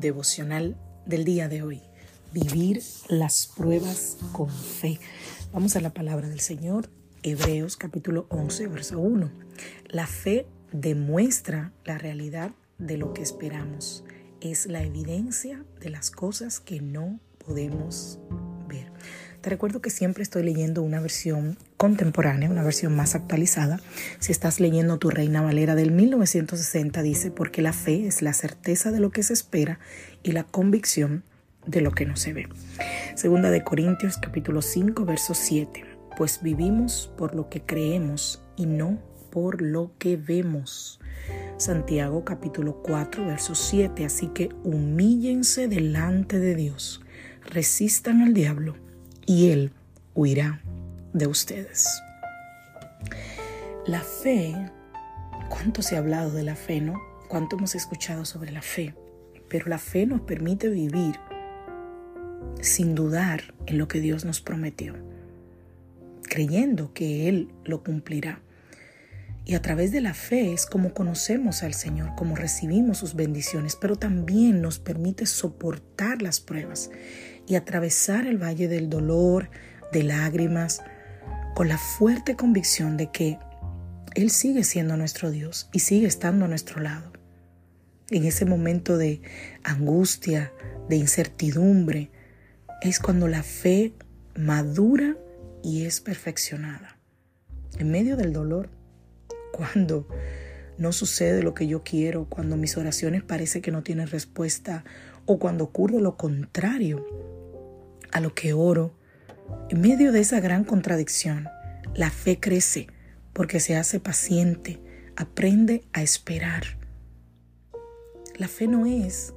Devocional del día de hoy. Vivir las pruebas con fe. Vamos a la palabra del Señor, Hebreos capítulo 11, verso 1. La fe demuestra la realidad de lo que esperamos. Es la evidencia de las cosas que no podemos. Te recuerdo que siempre estoy leyendo una versión contemporánea, una versión más actualizada. Si estás leyendo tu Reina Valera del 1960, dice, porque la fe es la certeza de lo que se espera y la convicción de lo que no se ve. Segunda de Corintios capítulo 5 verso 7. Pues vivimos por lo que creemos y no por lo que vemos. Santiago capítulo 4 verso 7. Así que humíllense delante de Dios, resistan al diablo y él huirá de ustedes. La fe, ¿cuánto se ha hablado de la fe, no? ¿Cuánto hemos escuchado sobre la fe? Pero la fe nos permite vivir sin dudar en lo que Dios nos prometió, creyendo que Él lo cumplirá. Y a través de la fe es como conocemos al Señor, como recibimos sus bendiciones, pero también nos permite soportar las pruebas y atravesar el valle del dolor, de lágrimas, con la fuerte convicción de que Él sigue siendo nuestro Dios y sigue estando a nuestro lado. En ese momento de angustia, de incertidumbre, es cuando la fe madura y es perfeccionada. En medio del dolor, cuando no sucede lo que yo quiero, cuando mis oraciones parece que no tienen respuesta o cuando ocurre lo contrario a lo que oro, en medio de esa gran contradicción, la fe crece porque se hace paciente, aprende a esperar. La fe no es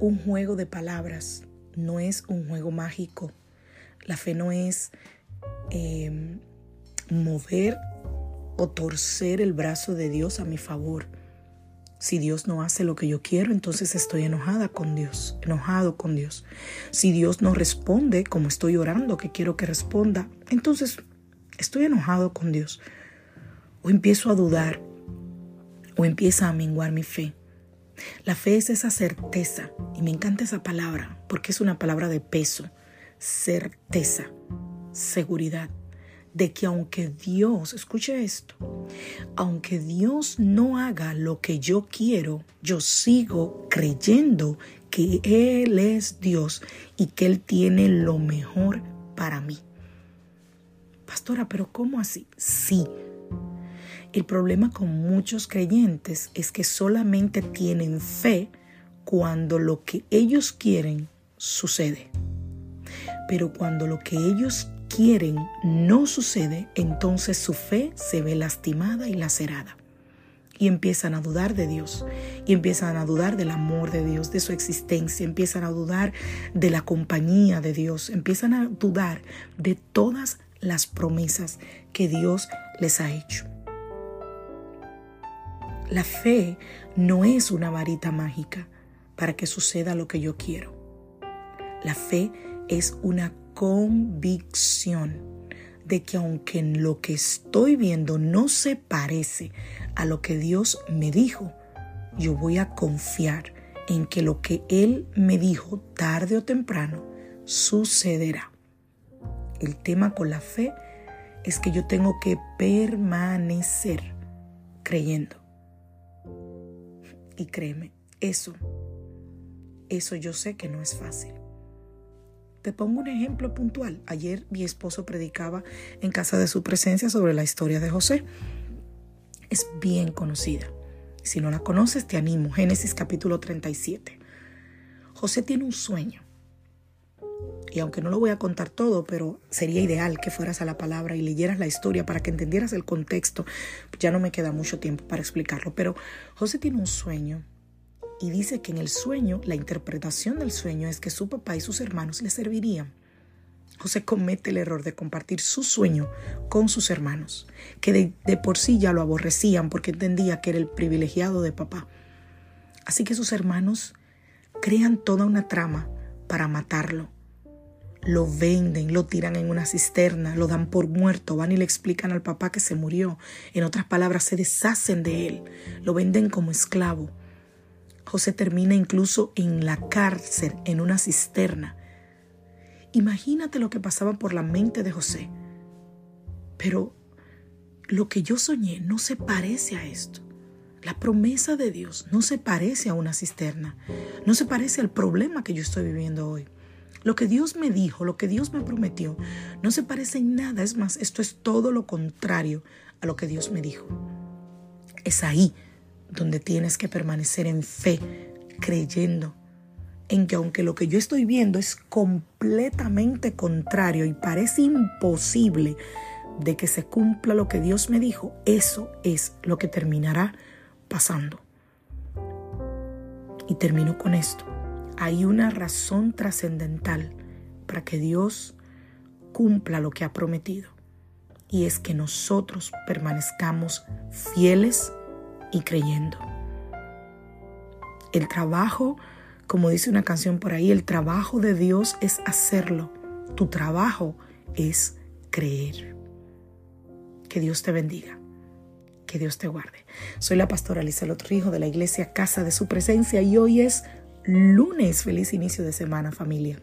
un juego de palabras, no es un juego mágico. La fe no es em, mover o torcer el brazo de Dios a mi favor. Si Dios no hace lo que yo quiero, entonces estoy enojada con Dios, enojado con Dios. Si Dios no responde como estoy orando que quiero que responda, entonces estoy enojado con Dios. O empiezo a dudar, o empieza a menguar mi fe. La fe es esa certeza, y me encanta esa palabra porque es una palabra de peso, certeza, seguridad, de que aunque Dios, escuche esto, aunque Dios no haga lo que yo quiero, yo sigo creyendo que Él es Dios y que Él tiene lo mejor para mí. Pastora, pero ¿cómo así? Sí, el problema con muchos creyentes es que solamente tienen fe cuando lo que ellos quieren sucede. Pero cuando lo que ellos quieren no sucede, entonces su fe se ve lastimada y lacerada. Y empiezan a dudar de Dios, y empiezan a dudar del amor de Dios, de su existencia, empiezan a dudar de la compañía de Dios, empiezan a dudar de todas las promesas que Dios les ha hecho. La fe no es una varita mágica para que suceda lo que yo quiero. La fe es una convicción de que aunque lo que estoy viendo no se parece a lo que Dios me dijo, yo voy a confiar en que lo que Él me dijo tarde o temprano sucederá. El tema con la fe es que yo tengo que permanecer creyendo. Y créeme, eso, eso yo sé que no es fácil. Te pongo un ejemplo puntual. Ayer mi esposo predicaba en casa de su presencia sobre la historia de José. Es bien conocida. Si no la conoces, te animo. Génesis capítulo 37. José tiene un sueño. Y aunque no lo voy a contar todo, pero sería ideal que fueras a la palabra y leyeras la historia para que entendieras el contexto. Ya no me queda mucho tiempo para explicarlo, pero José tiene un sueño y dice que en el sueño, la interpretación del sueño es que su papá y sus hermanos le servirían. José comete el error de compartir su sueño con sus hermanos, que de, por sí ya lo aborrecían porque entendía que era el privilegiado de papá. Así que sus hermanos crean toda una trama para matarlo lo venden, lo tiran en una cisterna, lo dan por muerto, van y le explican al papá que se murió. En otras palabras, se deshacen de él, lo venden como esclavo. José termina incluso en la cárcel, en una cisterna. Imagínate lo que pasaba por la mente de José. Pero lo que yo soñé no se parece a esto. La promesa de Dios no se parece a una cisterna, no se parece al problema que yo estoy viviendo hoy. Lo que Dios me dijo, lo que Dios me prometió, no se parece en nada. Es más, esto es todo lo contrario a lo que Dios me dijo. Es ahí donde tienes que permanecer en fe, creyendo en que aunque lo que yo estoy viendo es completamente contrario y parece imposible de que se cumpla lo que Dios me dijo, eso es lo que terminará pasando. Y termino con esto hay una razón trascendental para que Dios cumpla lo que ha prometido. Y es que nosotros permanezcamos fieles y creyendo. El trabajo, como dice una canción por ahí, el trabajo de Dios es hacerlo. Tu trabajo es creer. Que Dios te bendiga. Que Dios te guarde. Soy la pastora Lisa Lotrijo de la iglesia Casa de Su Presencia y hoy es lunes. Feliz inicio de semana familia.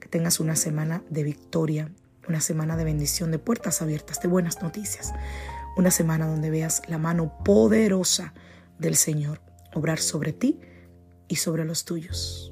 Que tengas una semana de victoria, una semana de bendición, de puertas abiertas, de buenas noticias. Una semana donde veas la mano poderosa del Señor obrar sobre ti y sobre los tuyos.